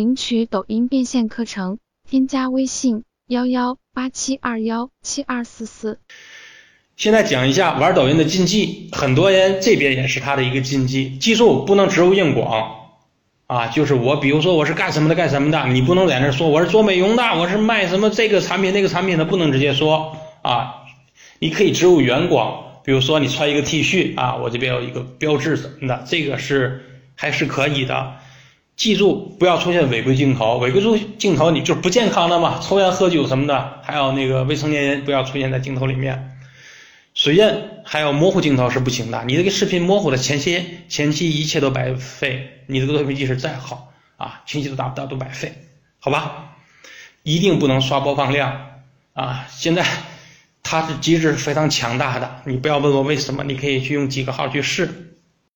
领取抖音变现课程，添加微信幺幺八七二幺七二四四。现在讲一下玩抖音的禁忌，很多人这边也是他的一个禁忌，记住不能植入硬广啊，就是我比如说我是干什么的干什么的，你不能在那说我是做美容的，我是卖什么这个产品那个产品的，不能直接说啊，你可以植入原广，比如说你穿一个 T 恤啊，我这边有一个标志什么的，这个是还是可以的。记住不要出现违规镜头，违规出镜头你就是不健康的嘛，抽烟喝酒什么的，还有那个未成年人不要出现在镜头里面，水印还有模糊镜头是不行的。你这个视频模糊的前期前期一切都白费，你这个作品即使再好啊，前期都达不到都白费，好吧？一定不能刷播放量啊！现在它的机制是非常强大的，你不要问我为什么，你可以去用几个号去试。